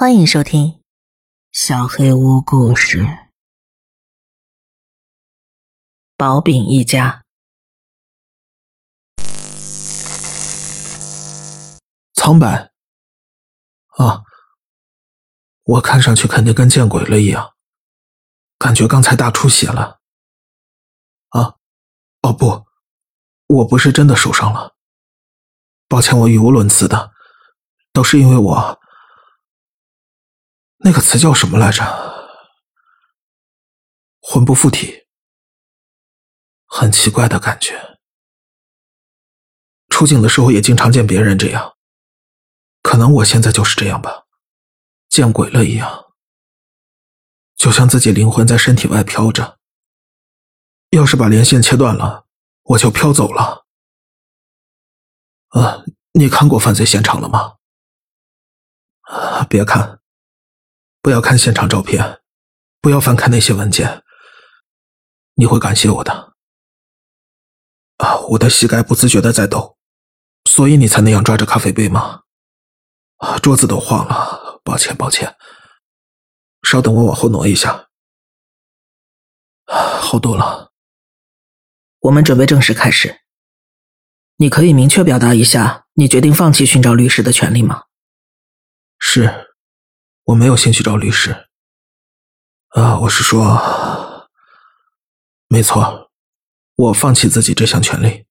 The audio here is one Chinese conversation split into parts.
欢迎收听《小黑屋故事》。薄饼一家，苍白啊！我看上去肯定跟见鬼了一样，感觉刚才大出血了。啊，哦不，我不是真的受伤了。抱歉，我语无伦次的，都是因为我那个词叫什么来着？魂不附体，很奇怪的感觉。出警的时候也经常见别人这样，可能我现在就是这样吧，见鬼了一样，就像自己灵魂在身体外飘着。要是把连线切断了，我就飘走了。啊，你看过犯罪现场了吗？别看，不要看现场照片，不要翻看那些文件，你会感谢我的。啊，我的膝盖不自觉的在抖，所以你才那样抓着咖啡杯吗？啊，桌子都晃了，抱歉，抱歉。稍等，我往后挪一下。好多了。我们准备正式开始。你可以明确表达一下你决定放弃寻找律师的权利吗？是，我没有兴趣找律师。啊，我是说，没错，我放弃自己这项权利。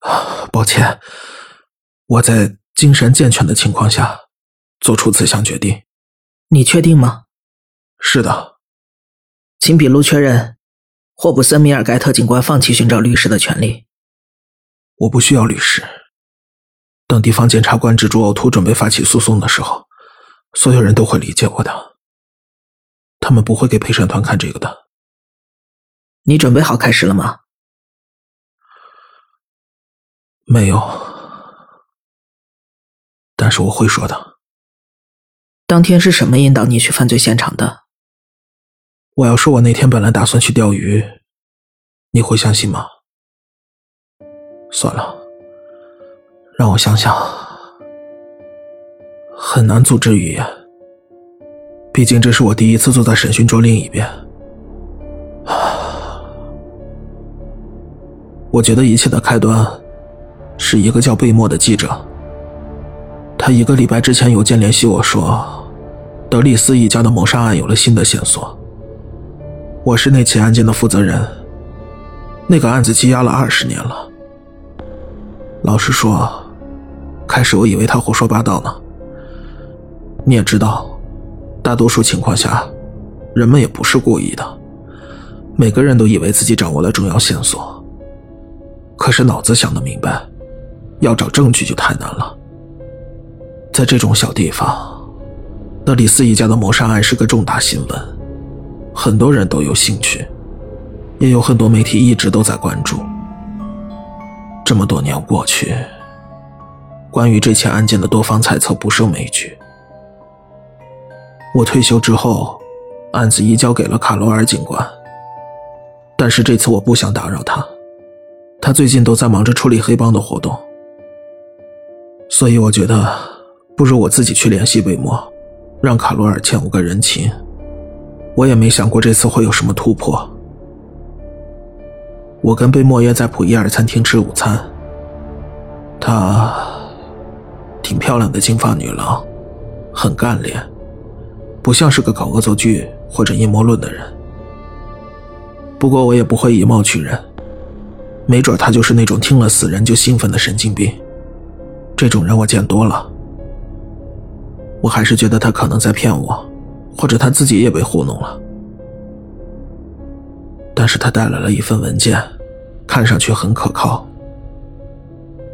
啊，抱歉，我在精神健全的情况下做出此项决定。你确定吗？是的，请笔录确认。霍普森·米尔盖特警官放弃寻找律师的权利。我不需要律师。等地方检察官蜘蛛呕吐准备发起诉讼的时候，所有人都会理解我的。他们不会给陪审团看这个的。你准备好开始了吗？没有，但是我会说的。当天是什么引导你去犯罪现场的？我要说，我那天本来打算去钓鱼，你会相信吗？算了，让我想想，很难组织语言。毕竟这是我第一次坐在审讯桌另一边。我觉得一切的开端是一个叫贝莫的记者，他一个礼拜之前邮件联系我说，德里斯一家的谋杀案有了新的线索。我是那起案件的负责人。那个案子积压了二十年了。老实说，开始我以为他胡说八道呢。你也知道，大多数情况下，人们也不是故意的。每个人都以为自己掌握了重要线索，可是脑子想的明白，要找证据就太难了。在这种小地方，德里斯一家的谋杀案是个重大新闻。很多人都有兴趣，也有很多媒体一直都在关注。这么多年过去，关于这起案件的多方猜测不胜枚举。我退休之后，案子移交给了卡罗尔警官，但是这次我不想打扰他，他最近都在忙着处理黑帮的活动，所以我觉得不如我自己去联系贝莫，让卡罗尔欠我个人情。我也没想过这次会有什么突破。我跟贝莫约在普伊尔餐厅吃午餐。她挺漂亮的金发女郎，很干练，不像是个搞恶作剧或者阴谋论的人。不过我也不会以貌取人，没准他就是那种听了死人就兴奋的神经病。这种人我见多了。我还是觉得他可能在骗我。或者他自己也被糊弄了，但是他带来了一份文件，看上去很可靠，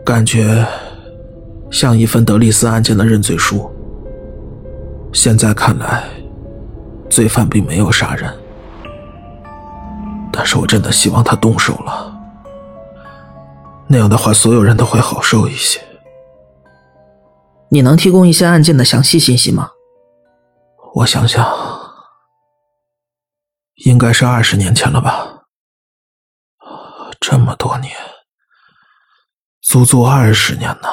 感觉像一份德利斯案件的认罪书。现在看来，罪犯并没有杀人，但是我真的希望他动手了，那样的话，所有人都会好受一些。你能提供一些案件的详细信息吗？我想想，应该是二十年前了吧？这么多年，足足二十年呢，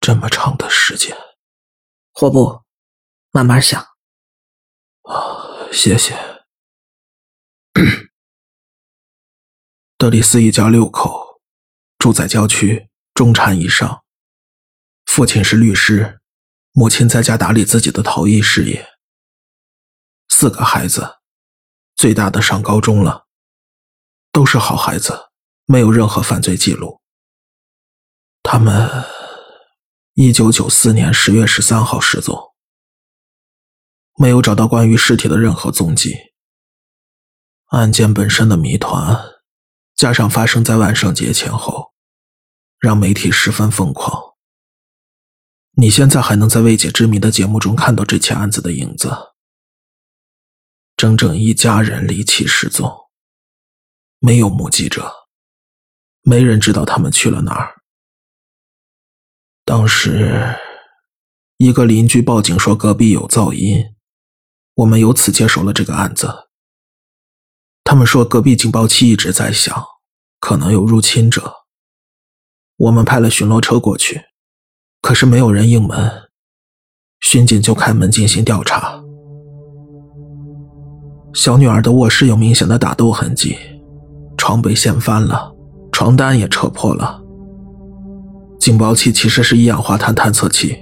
这么长的时间。霍布，慢慢想。啊，谢谢。德里斯一家六口住在郊区，中产以上。父亲是律师，母亲在家打理自己的陶艺事业。四个孩子，最大的上高中了，都是好孩子，没有任何犯罪记录。他们一九九四年十月十三号失踪，没有找到关于尸体的任何踪迹。案件本身的谜团，加上发生在万圣节前后，让媒体十分疯狂。你现在还能在未解之谜的节目中看到这起案子的影子。整整一家人离奇失踪，没有目击者，没人知道他们去了哪儿。当时，一个邻居报警说隔壁有噪音，我们由此接手了这个案子。他们说隔壁警报器一直在响，可能有入侵者。我们派了巡逻车过去，可是没有人应门，巡警就开门进行调查。小女儿的卧室有明显的打斗痕迹，床被掀翻了，床单也扯破了。警报器其实是一氧化碳探测器，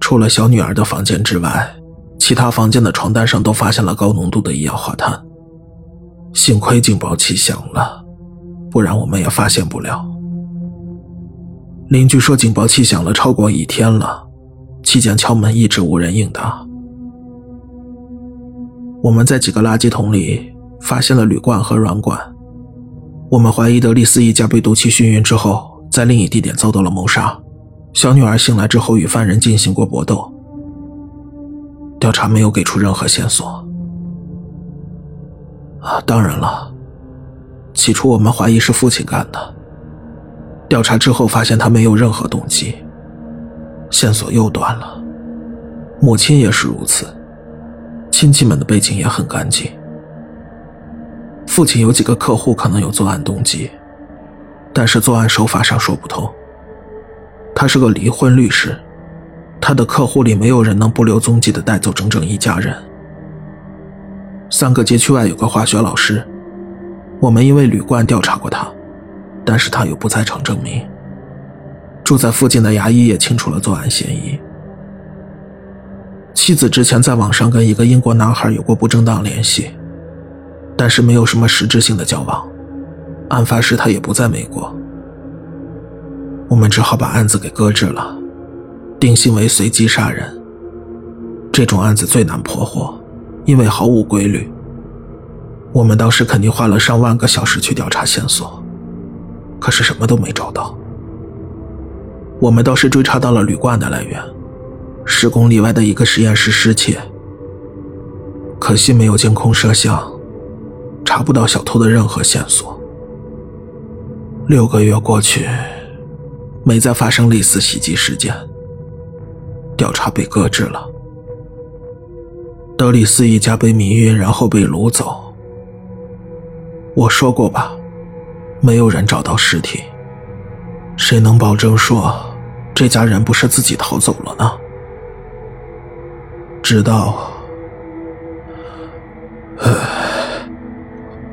除了小女儿的房间之外，其他房间的床单上都发现了高浓度的一氧化碳。幸亏警报器响了，不然我们也发现不了。邻居说警报器响了超过一天了，期间敲门一直无人应答。我们在几个垃圾桶里发现了铝罐和软管，我们怀疑德利斯一家被毒气熏晕之后，在另一地点遭到了谋杀。小女儿醒来之后与犯人进行过搏斗，调查没有给出任何线索。啊，当然了，起初我们怀疑是父亲干的，调查之后发现他没有任何动机，线索又断了。母亲也是如此。亲戚们的背景也很干净。父亲有几个客户可能有作案动机，但是作案手法上说不通。他是个离婚律师，他的客户里没有人能不留踪迹的带走整整一家人。三个街区外有个化学老师，我们因为旅馆调查过他，但是他有不在场证明。住在附近的牙医也清楚了作案嫌疑。妻子之前在网上跟一个英国男孩有过不正当联系，但是没有什么实质性的交往。案发时他也不在美国。我们只好把案子给搁置了，定性为随机杀人。这种案子最难破获，因为毫无规律。我们当时肯定花了上万个小时去调查线索，可是什么都没找到。我们倒是追查到了铝罐的来源。十公里外的一个实验室失窃，可惜没有监控摄像，查不到小偷的任何线索。六个月过去，没再发生类似袭击事件，调查被搁置了。德里斯一家被迷晕，然后被掳走。我说过吧，没有人找到尸体，谁能保证说这家人不是自己逃走了呢？直到，唉，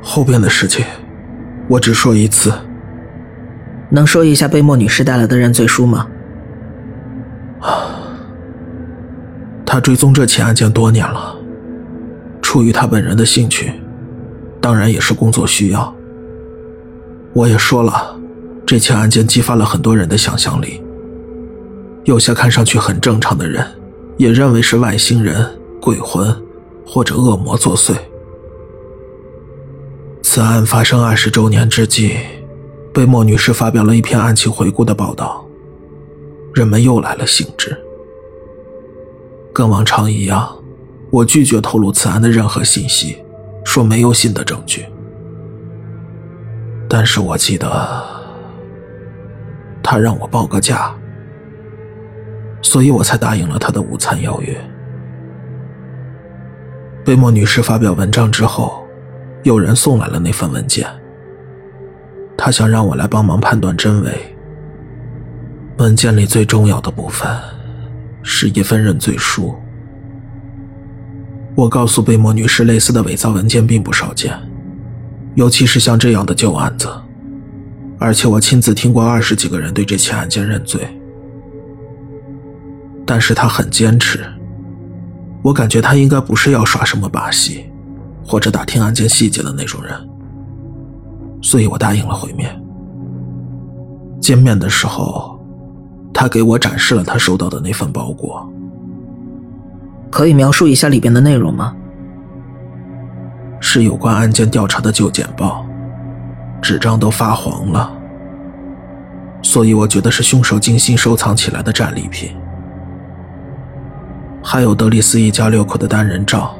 后边的事情我只说一次。能说一下贝莫女士带来的认罪书吗？啊，他追踪这起案件多年了，出于他本人的兴趣，当然也是工作需要。我也说了，这起案件激发了很多人的想象力，有些看上去很正常的人。也认为是外星人、鬼魂或者恶魔作祟。此案发生二十周年之际，被莫女士发表了一篇案情回顾的报道，人们又来了兴致。跟往常一样，我拒绝透露此案的任何信息，说没有新的证据。但是我记得，他让我报个价。所以我才答应了他的午餐邀约。贝莫女士发表文章之后，有人送来了那份文件。他想让我来帮忙判断真伪。文件里最重要的部分，是一份认罪书，我告诉贝莫女士，类似的伪造文件并不少见，尤其是像这样的旧案子。而且我亲自听过二十几个人对这起案件认罪，但是他很坚持。我感觉他应该不是要耍什么把戏，或者打听案件细节的那种人，所以我答应了会面。见面的时候，他给我展示了他收到的那份包裹。可以描述一下里边的内容吗？是有关案件调查的旧简报，纸张都发黄了，所以我觉得是凶手精心收藏起来的战利品。还有德里斯一家六口的单人照，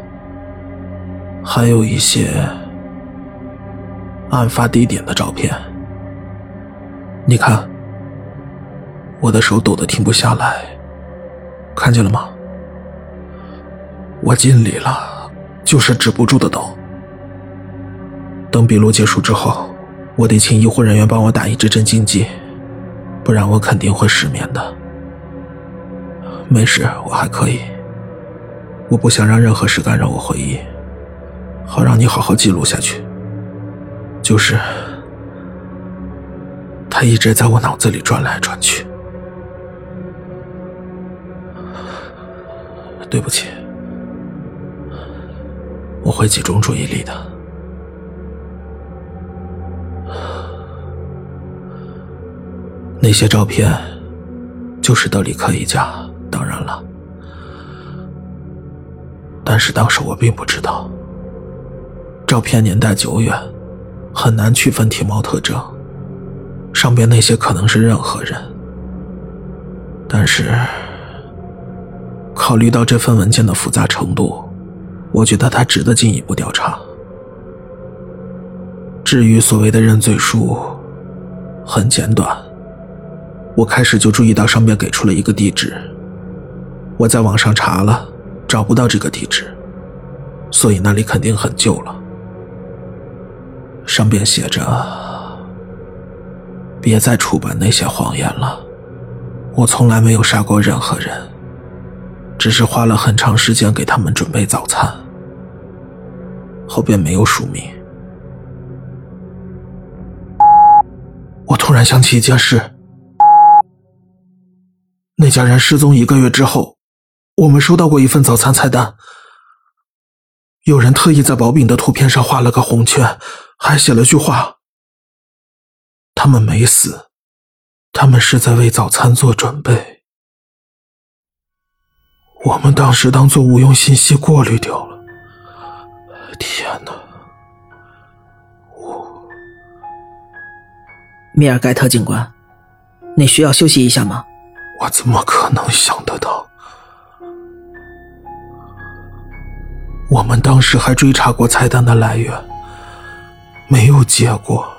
还有一些案发地点的照片。你看，我的手抖得停不下来，看见了吗？我尽力了，就是止不住的抖。等笔录结束之后，我得请医护人员帮我打一支镇静剂，不然我肯定会失眠的。没事，我还可以。我不想让任何事干扰我回忆，好让你好好记录下去。就是，他一直在我脑子里转来转去。对不起。我会集中注意力的。那些照片就是德里克一家，当然了。但是当时我并不知道，照片年代久远，很难区分体貌特征，上边那些可能是任何人。但是，考虑到这份文件的复杂程度。我觉得他值得进一步调查。至于所谓的认罪书，很简短。我开始就注意到上面给出了一个地址，我在网上查了，找不到这个地址，所以那里肯定很旧了。上边写着：“别再出版那些谎言了，我从来没有杀过任何人，只是花了很长时间给他们准备早餐。”后边没有署名。我突然想起一件事：那家人失踪一个月之后，我们收到过一份早餐菜单。有人特意在薄饼的图片上画了个红圈，还写了句话：“他们没死，他们是在为早餐做准备。”我们当时当做无用信息过滤掉了。天哪！我，米尔盖特警官，你需要休息一下吗？我怎么可能想得到？我们当时还追查过菜单的来源，没有结果。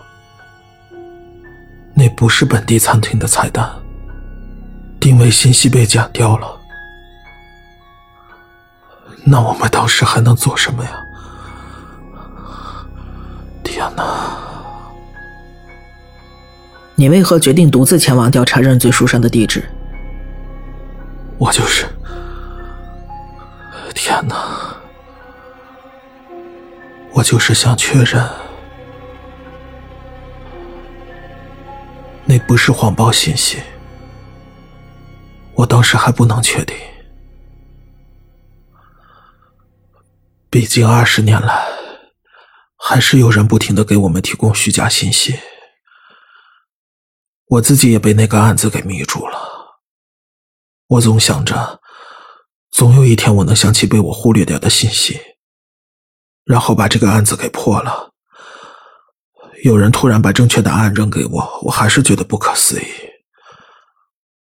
那不是本地餐厅的菜单，定位信息被剪掉了。那我们当时还能做什么呀？天哪！你为何决定独自前往调查认罪书上的地址？我就是……天哪！我就是想确认，那不是谎报信息。我当时还不能确定，毕竟二十年来。还是有人不停的给我们提供虚假信息，我自己也被那个案子给迷住了。我总想着，总有一天我能想起被我忽略掉的信息，然后把这个案子给破了。有人突然把正确答案扔给我，我还是觉得不可思议。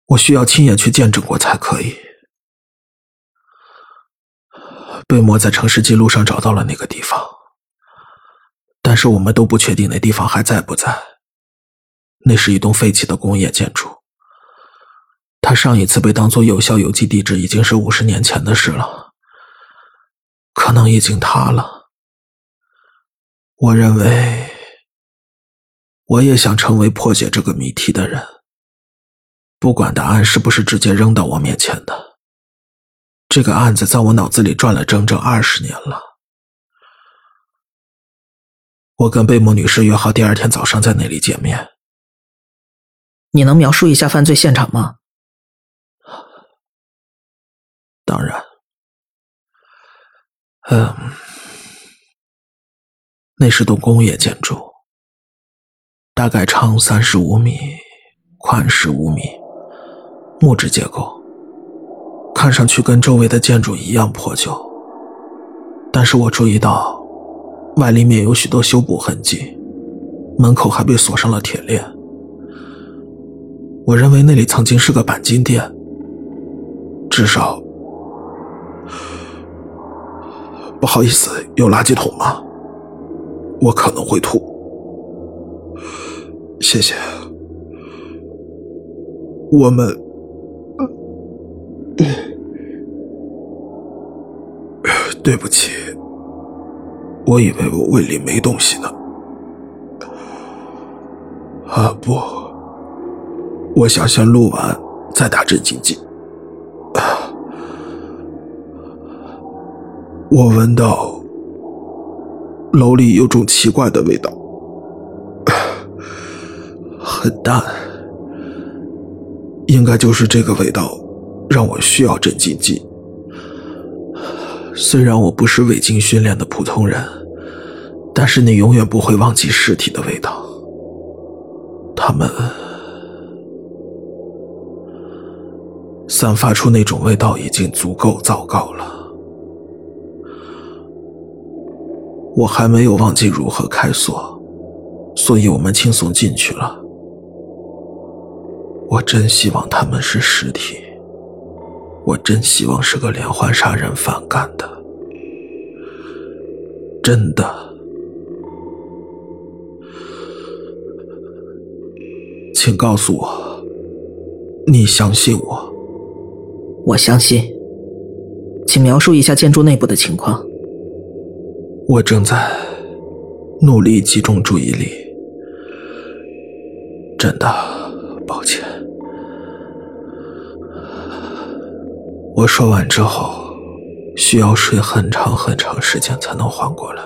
我需要亲眼去见证过才可以。贝莫在城市记录上找到了那个地方。但是我们都不确定那地方还在不在。那是一栋废弃的工业建筑。它上一次被当做有效邮寄地址已经是五十年前的事了，可能已经塌了。我认为，我也想成为破解这个谜题的人，不管答案是不是直接扔到我面前的，这个案子在我脑子里转了整整二十年了。我跟贝母女士约好第二天早上在那里见面。你能描述一下犯罪现场吗？当然。嗯，那是栋工业建筑，大概长三十五米，宽十五米，木质结构，看上去跟周围的建筑一样破旧。但是我注意到，外立面有许多修补痕迹，门口还被锁上了铁链。我认为那里曾经是个钣金店，至少。不好意思，有垃圾桶吗？我可能会吐。谢谢。我们，对不起，我以为我胃里没东西呢。啊不，我想先录完再打镇静剂。我闻到楼里有种奇怪的味道，很淡，应该就是这个味道让我需要镇静剂。虽然我不是未经训练的普通人，但是你永远不会忘记尸体的味道。他们散发出那种味道已经足够糟糕了。我还没有忘记如何开锁，所以我们轻松进去了。我真希望他们是尸体，我真希望是个连环杀人犯干的，真的。请告诉我，你相信我？我相信。请描述一下建筑内部的情况。我正在努力集中注意力，真的抱歉。我说完之后，需要睡很长很长时间才能缓过来。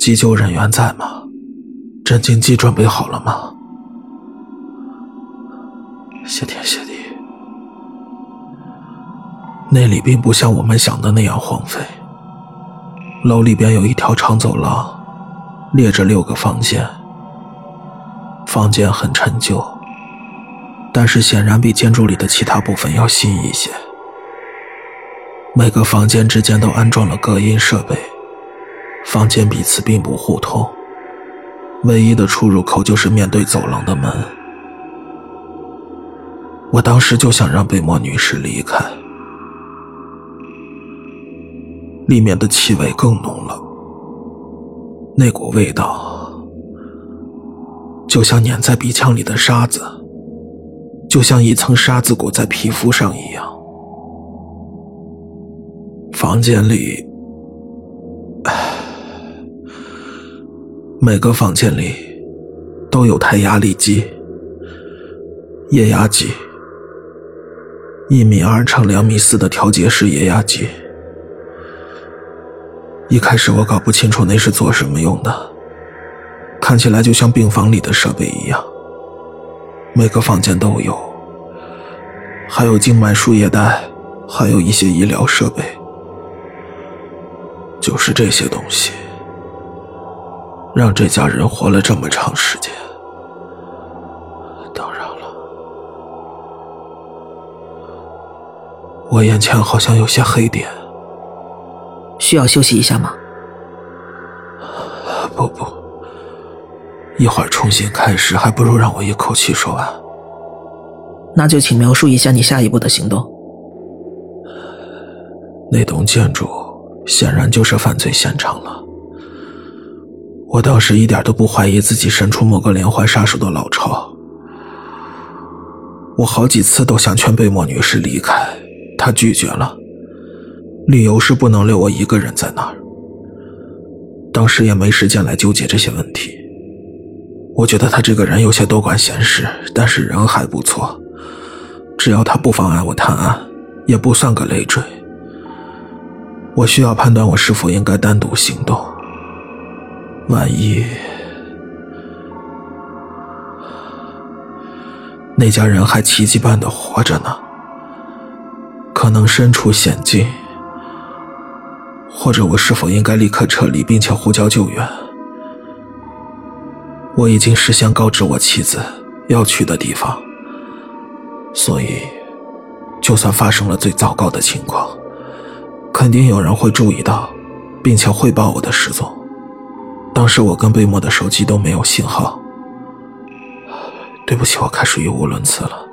急救人员在吗？镇静剂准备好了吗？谢天谢地。那里并不像我们想的那样荒废。楼里边有一条长走廊，列着六个房间。房间很陈旧，但是显然比建筑里的其他部分要新一些。每个房间之间都安装了隔音设备，房间彼此并不互通，唯一的出入口就是面对走廊的门。我当时就想让贝莫女士离开。里面的气味更浓了，那股味道就像粘在鼻腔里的沙子，就像一层沙子裹在皮肤上一样。房间里，每个房间里都有台压力机、液压机，一米二乘两米四的调节式液压机。一开始我搞不清楚那是做什么用的，看起来就像病房里的设备一样，每个房间都有，还有静脉输液带，还有一些医疗设备，就是这些东西，让这家人活了这么长时间。当然了，我眼前好像有些黑点。需要休息一下吗？不不，一会儿重新开始，还不如让我一口气说完。那就请描述一下你下一步的行动。那栋建筑显然就是犯罪现场了。我倒是一点都不怀疑自己身处某个连环杀手的老巢。我好几次都想劝贝莫女士离开，她拒绝了。理由是不能留我一个人在那儿。当时也没时间来纠结这些问题。我觉得他这个人有些多管闲事，但是人还不错。只要他不妨碍我探案，也不算个累赘。我需要判断我是否应该单独行动。万一那家人还奇迹般的活着呢？可能身处险境，或者我是否应该立刻撤离，并且呼叫救援？我已经事先告知我妻子要去的地方，所以就算发生了最糟糕的情况，肯定有人会注意到，并且汇报我的失踪。当时我跟贝莫的手机都没有信号。对不起，我开始语无伦次了。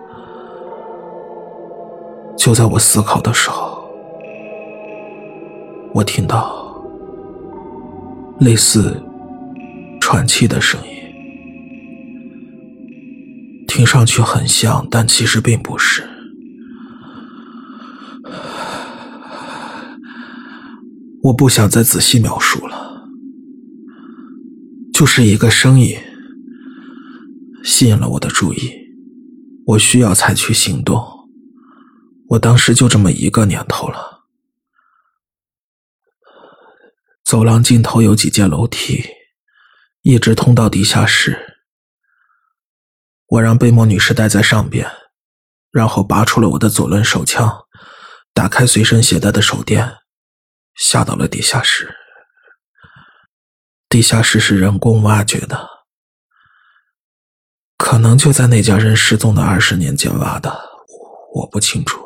就在我思考的时候，我听到类似喘气的声音，听上去很像，但其实并不是。我不想再仔细描述了，就是一个声音吸引了我的注意，我需要采取行动。我当时就这么一个念头了。走廊尽头有几阶楼梯，一直通到地下室。我让贝莫女士待在上边，然后拔出了我的左轮手枪，打开随身携带的手电，下到了地下室。地下室是人工挖掘的，可能就在那家人失踪的二十年间挖的，我不清楚。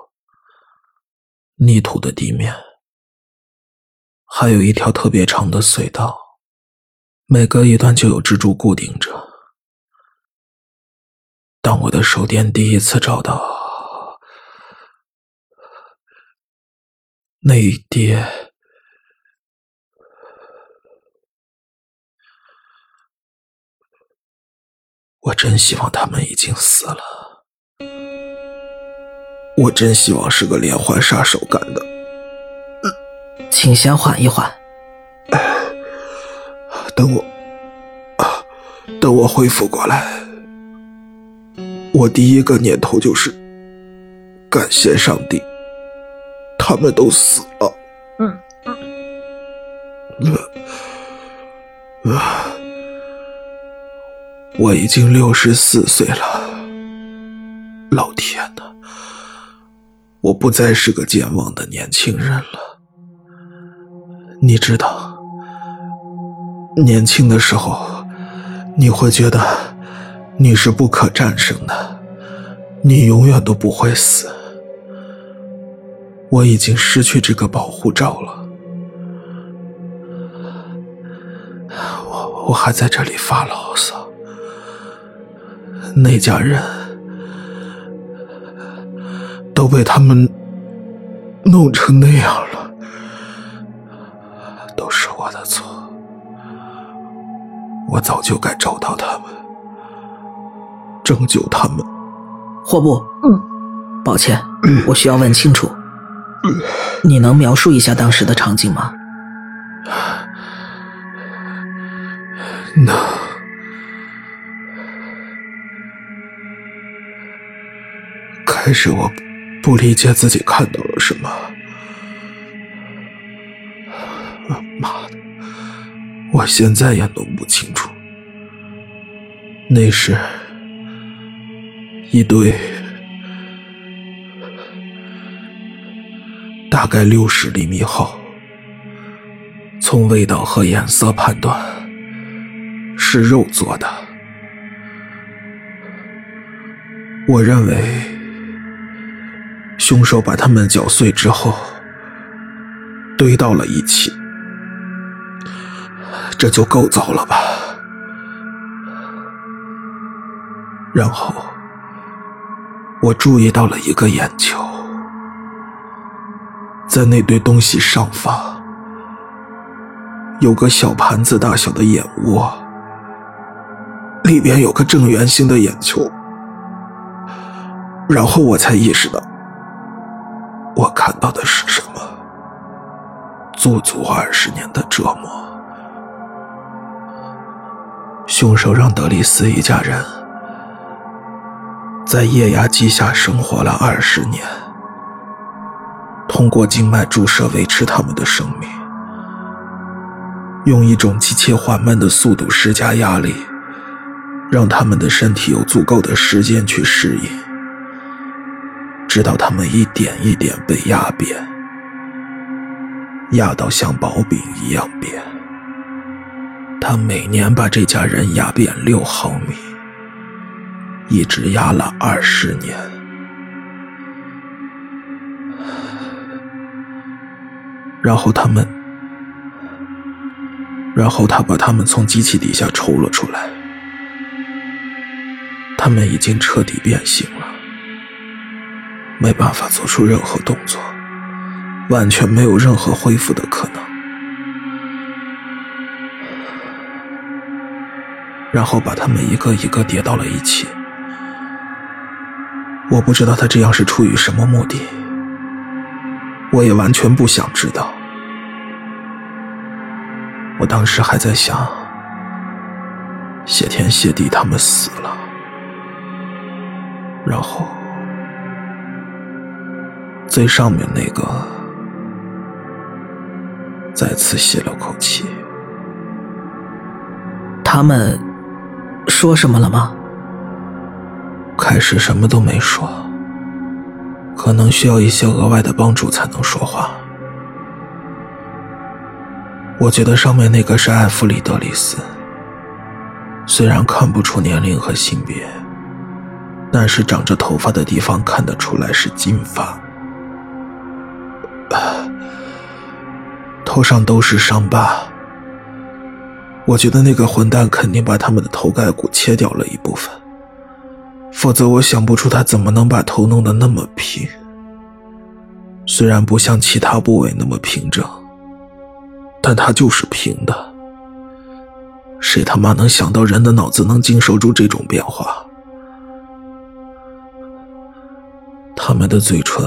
泥土的地面，还有一条特别长的隧道，每隔一段就有蜘蛛固定着。当我的手电第一次照到那一叠，我真希望他们已经死了。我真希望是个连环杀手干的。请先缓一缓。等我，等我恢复过来，我第一个念头就是感谢上帝，他们都死了。嗯嗯。我已经六十四岁了，老天呐！我不再是个健忘的年轻人了。你知道，年轻的时候，你会觉得你是不可战胜的，你永远都不会死。我已经失去这个保护罩了。我我还在这里发牢骚，那家人。都被他们弄成那样了，都是我的错。我早就该找到他们，拯救他们。霍布，嗯，抱歉，我需要问清楚，你能描述一下当时的场景吗？能。开始我。不理解自己看到了什么。妈的！我现在也弄不清楚。那是一堆大概六十厘米厚，从味道和颜色判断是肉做的。我认为。凶手把它们搅碎之后，堆到了一起，这就够糟了吧？然后，我注意到了一个眼球，在那堆东西上方，有个小盘子大小的眼窝，里边有个正圆形的眼球，然后我才意识到。我看到的是什么？足足二十年的折磨。凶手让德里斯一家人在液压机下生活了二十年，通过静脉注射维持他们的生命，用一种极其缓慢的速度施加压力，让他们的身体有足够的时间去适应，直到他们一点一点被压扁，压到像薄饼一样扁。他每年把这家人压扁六毫米。一直压了二十年，然后他们，然后他把他们从机器底下抽了出来，他们已经彻底变形了，没办法做出任何动作，完全没有任何恢复的可能，然后把他们一个一个叠到了一起。我不知道他这样是出于什么目的，我也完全不想知道。我当时还在想，谢天谢地他们死了，然后最上面那个再次吸了口气。他们说什么了吗？开始什么都没说，可能需要一些额外的帮助才能说话。我觉得上面那个是艾弗里德里斯，虽然看不出年龄和性别，但是长着头发的地方看得出来是金发，头上都是伤疤。我觉得那个混蛋肯定把他们的头盖骨切掉了一部分。否则，我想不出他怎么能把头弄得那么平。虽然不像其他部位那么平整，但他就是平的。谁他妈能想到人的脑子能经受住这种变化？他们的嘴唇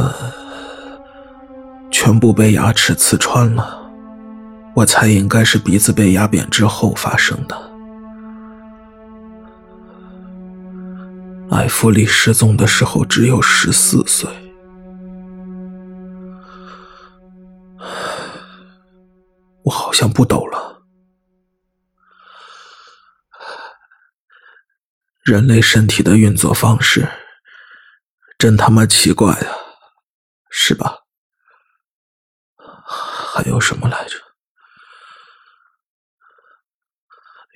全部被牙齿刺穿了，我猜应该是鼻子被压扁之后发生的。艾弗里失踪的时候只有十四岁，我好像不抖了。人类身体的运作方式真他妈奇怪啊，是吧？还有什么来着？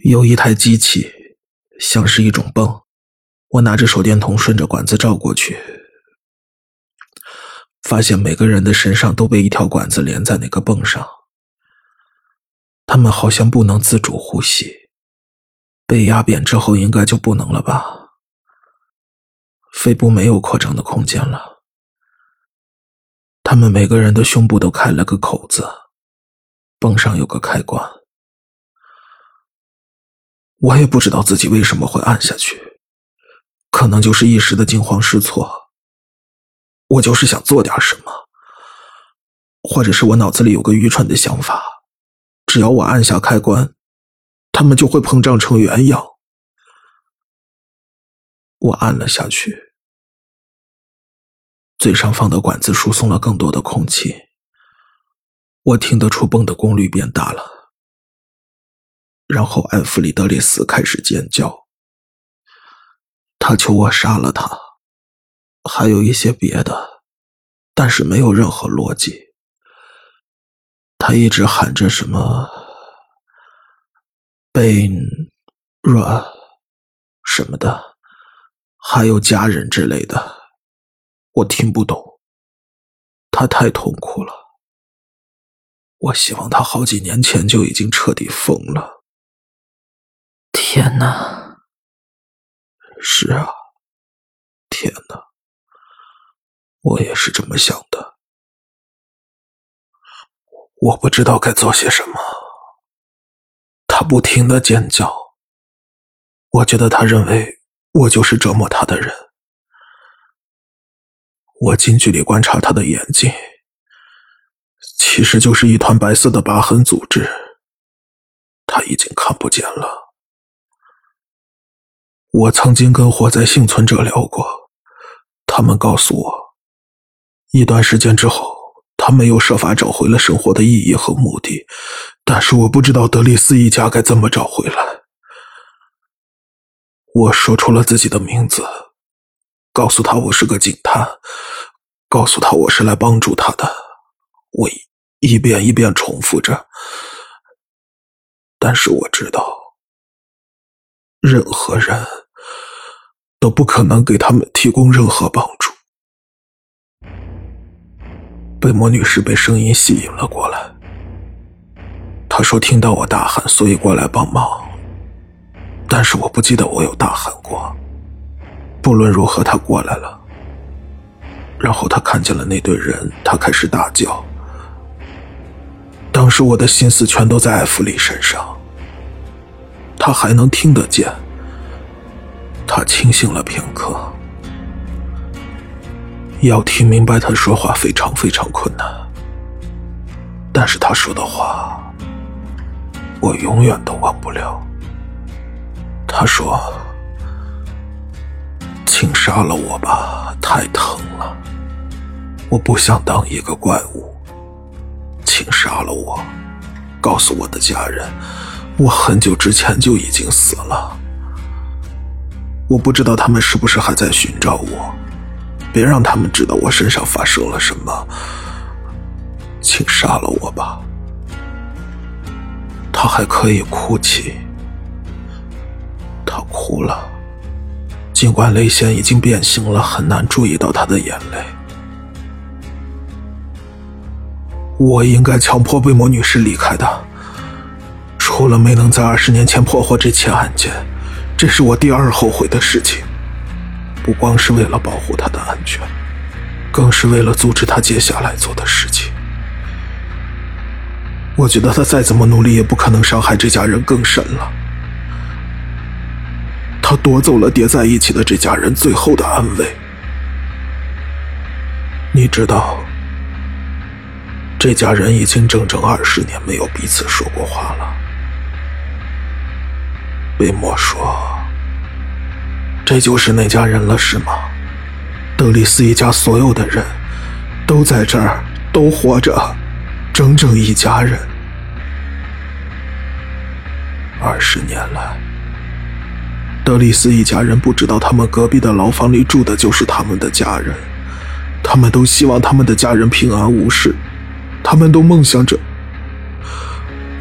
有一台机器，像是一种泵。我拿着手电筒顺着管子照过去，发现每个人的身上都被一条管子连在那个泵上。他们好像不能自主呼吸，被压扁之后应该就不能了吧？肺部没有扩张的空间了。他们每个人的胸部都开了个口子，泵上有个开关。我也不知道自己为什么会按下去。可能就是一时的惊慌失措。我就是想做点什么，或者是我脑子里有个愚蠢的想法，只要我按下开关，他们就会膨胀成原样。我按了下去，最上方的管子输送了更多的空气，我听得出泵的功率变大了。然后艾弗里德里斯开始尖叫。他求我杀了他，还有一些别的，但是没有任何逻辑。他一直喊着什么“贝软”什么的，还有家人之类的，我听不懂。他太痛苦了，我希望他好几年前就已经彻底疯了。天哪！是啊，天哪，我也是这么想的。我不知道该做些什么。他不停的尖叫，我觉得他认为我就是折磨他的人。我近距离观察他的眼睛，其实就是一团白色的疤痕组织，他已经看不见了。我曾经跟火灾幸存者聊过，他们告诉我，一段时间之后，他们又设法找回了生活的意义和目的，但是我不知道德里斯一家该怎么找回来。我说出了自己的名字，告诉他我是个警探，告诉他我是来帮助他的。我一遍一遍重复着，但是我知道，任何人都不可能给他们提供任何帮助。贝莫女士被声音吸引了过来，她说听到我大喊，所以过来帮忙。但是我不记得我有大喊过。不论如何，她过来了。然后她看见了那堆人，她开始大叫。当时我的心思全都在艾弗里身上，他还能听得见。他清醒了片刻，要听明白他说话非常非常困难，但是他说的话，我永远都忘不了。他说：“请杀了我吧，太疼了，我不想当一个怪物。”请杀了我，告诉我的家人，我很久之前就已经死了。我不知道他们是不是还在寻找我，别让他们知道我身上发生了什么。请杀了我吧。他还可以哭泣，他哭了，尽管泪腺已经变形了，很难注意到他的眼泪。我应该强迫贝摩女士离开的。除了没能在二十年前破获这起案件，这是我第二后悔的事情。不光是为了保护她的安全，更是为了阻止她接下来做的事情。我觉得她再怎么努力，也不可能伤害这家人更深了。她夺走了叠在一起的这家人最后的安慰。你知道。这家人已经整整二十年没有彼此说过话了。贝莫说：“这就是那家人了，是吗？德里斯一家所有的人都在这儿，都活着，整整一家人。二十年来，德里斯一家人不知道他们隔壁的牢房里住的就是他们的家人，他们都希望他们的家人平安无事。”他们都梦想着，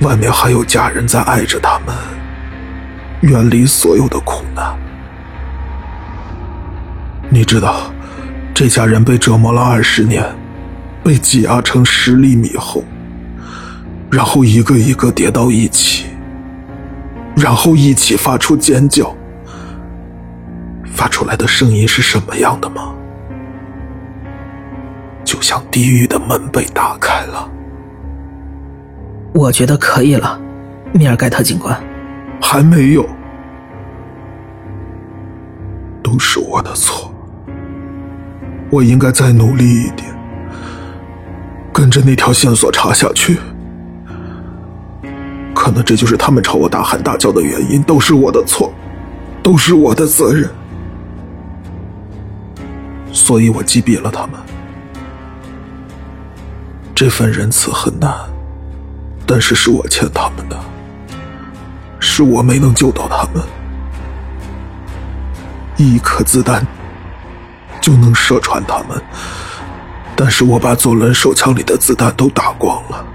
外面还有家人在爱着他们，远离所有的苦难。你知道，这家人被折磨了二十年，被挤压成十厘米后，然后一个一个叠到一起，然后一起发出尖叫。发出来的声音是什么样的吗？就像地狱的门被打开了。我觉得可以了，米尔盖特警官。还没有，都是我的错。我应该再努力一点，跟着那条线索查下去。可能这就是他们朝我大喊大叫的原因，都是我的错，都是我的责任。所以我击毙了他们。这份仁慈很难，但是是我欠他们的，是我没能救到他们。一颗子弹就能射穿他们，但是我把左轮手枪里的子弹都打光了，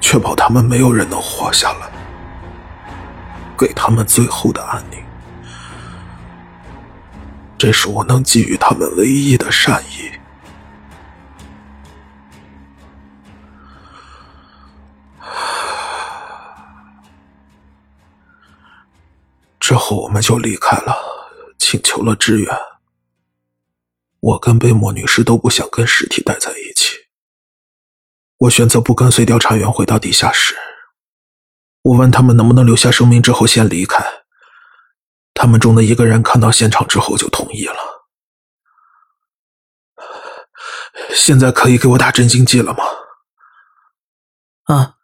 确保他们没有人能活下来，给他们最后的安宁。这是我能给予他们唯一的善意。之后我们就离开了，请求了支援。我跟贝莫女士都不想跟尸体待在一起。我选择不跟随调查员回到地下室。我问他们能不能留下声明之后先离开。他们中的一个人看到现场之后就同意了。现在可以给我打镇静剂了吗？啊，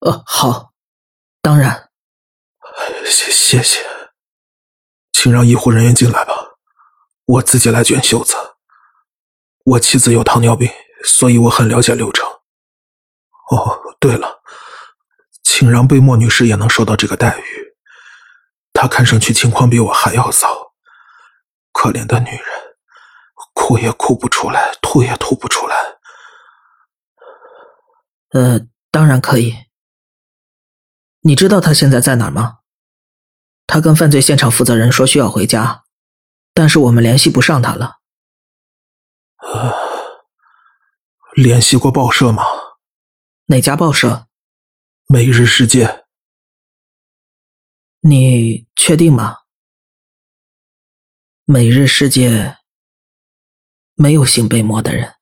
呃，好，当然。谢谢谢，请让医护人员进来吧，我自己来卷袖子。我妻子有糖尿病，所以我很了解流程。哦，对了，请让贝莫女士也能受到这个待遇。她看上去情况比我还要糟，可怜的女人，哭也哭不出来，吐也吐不出来。呃，当然可以。你知道他现在在哪儿吗？他跟犯罪现场负责人说需要回家，但是我们联系不上他了。呃，联系过报社吗？哪家报社？每日世界。你确定吗？每日世界没有性被摸的人。